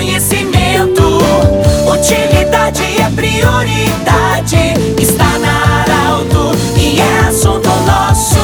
conhecimento. Utilidade é prioridade. Está na Arauto e é assunto nosso.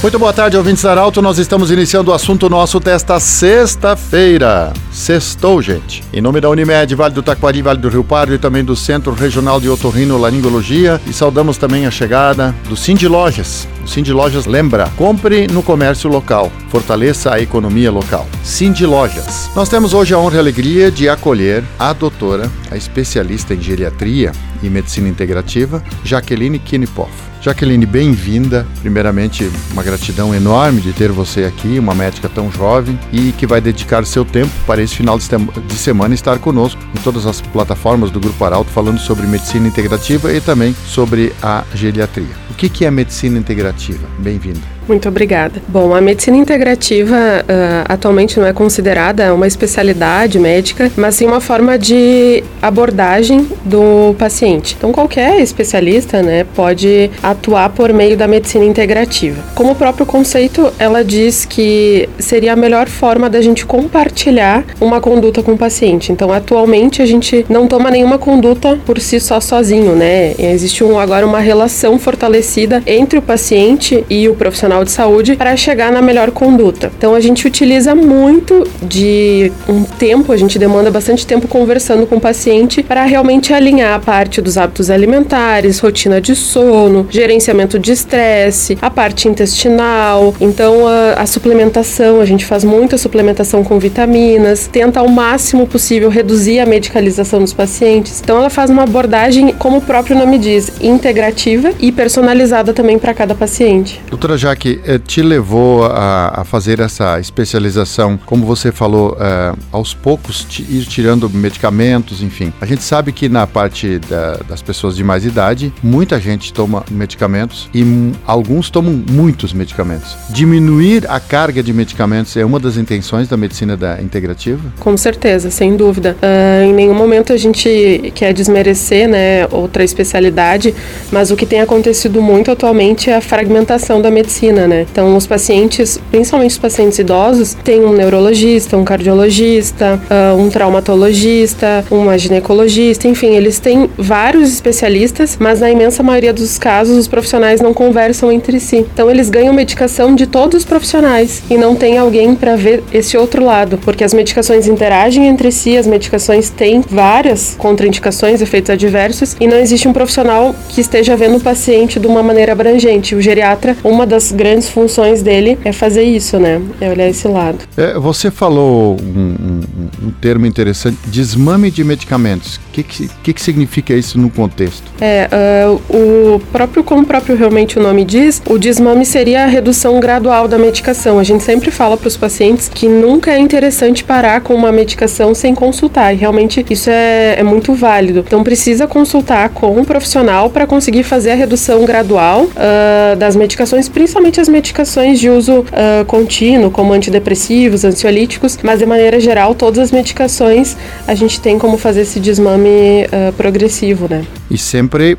Muito boa tarde, ouvintes da Arauto. Nós estamos iniciando o assunto nosso desta sexta-feira. Sextou, gente. Em nome da Unimed, Vale do Taquari, Vale do Rio Pardo e também do Centro Regional de Otorrino Laringologia. E saudamos também a chegada do Cindy Lojas. Cindy Lojas lembra, compre no comércio local, fortaleça a economia local. Cindy Lojas. Nós temos hoje a honra e a alegria de acolher a doutora, a especialista em geriatria e medicina integrativa, Jaqueline Kinipoff. Jaqueline, bem-vinda. Primeiramente, uma gratidão enorme de ter você aqui, uma médica tão jovem e que vai dedicar seu tempo para esse final de semana estar conosco em todas as plataformas do Grupo Arauto, falando sobre medicina integrativa e também sobre a geriatria. O que é medicina integrativa? Bem-vinda. Muito obrigada. Bom, a medicina integrativa uh, atualmente não é considerada uma especialidade médica, mas sim uma forma de abordagem do paciente. Então, qualquer especialista né, pode atuar por meio da medicina integrativa. Como o próprio conceito, ela diz que seria a melhor forma da gente compartilhar uma conduta com o paciente. Então, atualmente, a gente não toma nenhuma conduta por si só sozinho, né? Existe um, agora uma relação fortalecida entre o paciente e o profissional profissional de saúde para chegar na melhor conduta. Então a gente utiliza muito de um tempo, a gente demanda bastante tempo conversando com o paciente para realmente alinhar a parte dos hábitos alimentares, rotina de sono, gerenciamento de estresse, a parte intestinal. Então a, a suplementação, a gente faz muita suplementação com vitaminas, tenta ao máximo possível reduzir a medicalização dos pacientes. Então ela faz uma abordagem, como o próprio nome diz, integrativa e personalizada também para cada paciente. Doutora Jaque, que eh, te levou a, a, fazer essa especialização, como você falou, eh, aos poucos ir tirando medicamentos, enfim. A gente sabe que na parte da, das pessoas de mais idade, muita gente toma medicamentos e alguns tomam muitos medicamentos. Diminuir a carga de medicamentos é uma das intenções da medicina da integrativa? Com certeza, sem dúvida. Uh, em nenhum momento a gente quer desmerecer né, outra especialidade, mas o que tem acontecido muito atualmente é a fragmentação da medicina né? Então, os pacientes, principalmente os pacientes idosos, têm um neurologista, um cardiologista, uh, um traumatologista, uma ginecologista, enfim, eles têm vários especialistas, mas na imensa maioria dos casos os profissionais não conversam entre si. Então, eles ganham medicação de todos os profissionais e não tem alguém para ver esse outro lado, porque as medicações interagem entre si, as medicações têm várias contraindicações, efeitos adversos e não existe um profissional que esteja vendo o paciente de uma maneira abrangente. O geriatra, uma das grandes funções dele é fazer isso, né? É olhar esse lado. É, você falou um, um, termo interessante, desmame de medicamentos. O que, que, que, que significa isso no contexto? É, uh, o próprio, como o próprio realmente o nome diz, o desmame seria a redução gradual da medicação. A gente sempre fala para os pacientes que nunca é interessante parar com uma medicação sem consultar, e realmente isso é, é muito válido. Então precisa consultar com um profissional para conseguir fazer a redução gradual uh, das medicações, principalmente principalmente as medicações de uso uh, contínuo, como antidepressivos, ansiolíticos, mas de maneira geral, todas as medicações a gente tem como fazer esse desmame uh, progressivo, né? E sempre,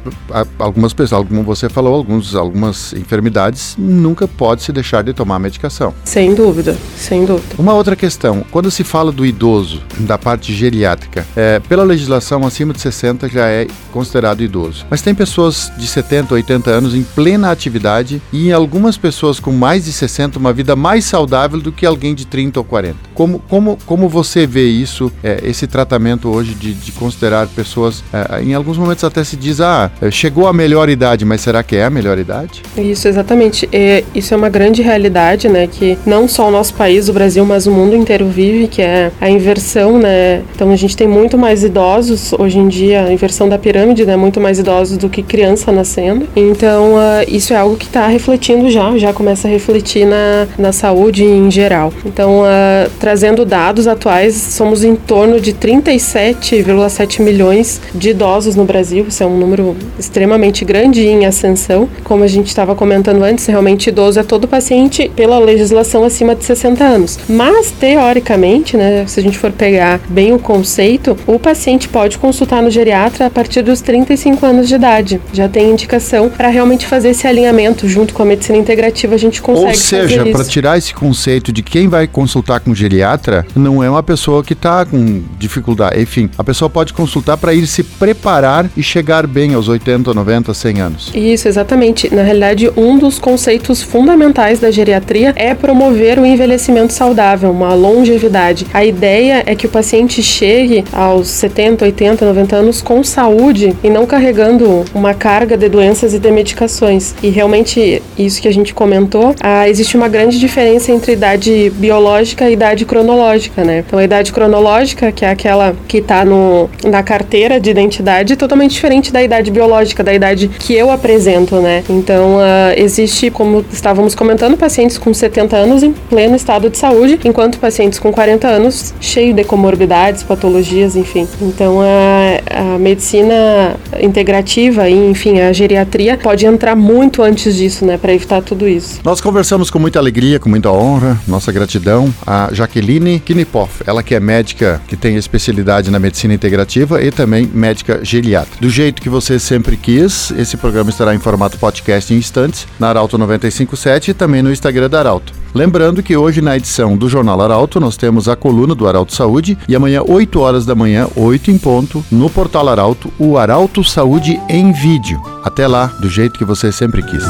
algumas pessoas, como você falou, alguns, algumas enfermidades nunca pode se deixar de tomar medicação. Sem dúvida, sem dúvida. Uma outra questão, quando se fala do idoso, da parte geriátrica, é, pela legislação acima de 60 já é considerado idoso. Mas tem pessoas de 70, 80 anos em plena atividade e em algumas pessoas com mais de 60 uma vida mais saudável do que alguém de 30 ou 40. Como, como, como você vê isso, é, esse tratamento hoje de, de considerar pessoas, é, em alguns momentos até se diz, ah, chegou a melhor idade, mas será que é a melhor idade? Isso, exatamente. É, isso é uma grande realidade, né, que não só o nosso país, o Brasil, mas o mundo inteiro vive, que é a inversão, né, então a gente tem muito mais idosos hoje em dia, a inversão da pirâmide, né, muito mais idosos do que criança nascendo, então uh, isso é algo que está refletindo já já começa a refletir na, na saúde em geral. Então, uh, trazendo dados atuais, somos em torno de 37,7 milhões de idosos no Brasil, isso é um número extremamente grande em ascensão. Como a gente estava comentando antes, realmente idoso é todo paciente pela legislação acima de 60 anos. Mas, teoricamente, né, se a gente for pegar bem o conceito, o paciente pode consultar no geriatra a partir dos 35 anos de idade. Já tem indicação para realmente fazer esse alinhamento junto com a medicina integrativa, a gente consegue Ou seja, para tirar esse conceito de quem vai consultar com geriatra, não é uma pessoa que está com dificuldade. Enfim, a pessoa pode consultar para ir se preparar e chegar bem aos 80, 90, 100 anos. Isso, exatamente. Na realidade, um dos conceitos fundamentais da geriatria é promover o envelhecimento saudável, uma longevidade. A ideia é que o paciente chegue aos 70, 80, 90 anos com saúde e não carregando uma carga de doenças e de medicações. E realmente, isso que a gente comentou, ah, existe uma grande diferença entre idade biológica e idade cronológica, né? Então, a idade cronológica, que é aquela que está na carteira de identidade, é totalmente diferente da idade biológica, da idade que eu apresento, né? Então, uh, existe, como estávamos comentando, pacientes com 70 anos em pleno estado de saúde, enquanto pacientes com 40 anos cheio de comorbidades, patologias, enfim. Então, a, a medicina integrativa e, enfim, a geriatria pode entrar muito antes disso, né, para evitar tudo isso. Nós conversamos com muita alegria, com muita honra, nossa gratidão a Jaqueline Knipoff, ela que é médica que tem especialidade na medicina integrativa e também médica geriatra. Do jeito que você sempre quis, esse programa estará em formato podcast em instantes na Arauto 957 e também no Instagram da Arauto. Lembrando que hoje na edição do Jornal Arauto nós temos a coluna do Arauto Saúde e amanhã 8 horas da manhã, 8 em ponto, no portal Arauto, o Arauto Saúde em vídeo. Até lá, do jeito que você sempre quis.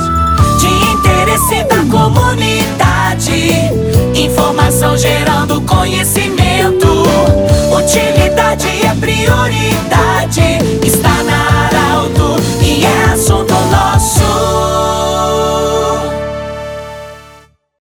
De interesse da comunidade, informação gerando conhecimento, utilidade é prioridade.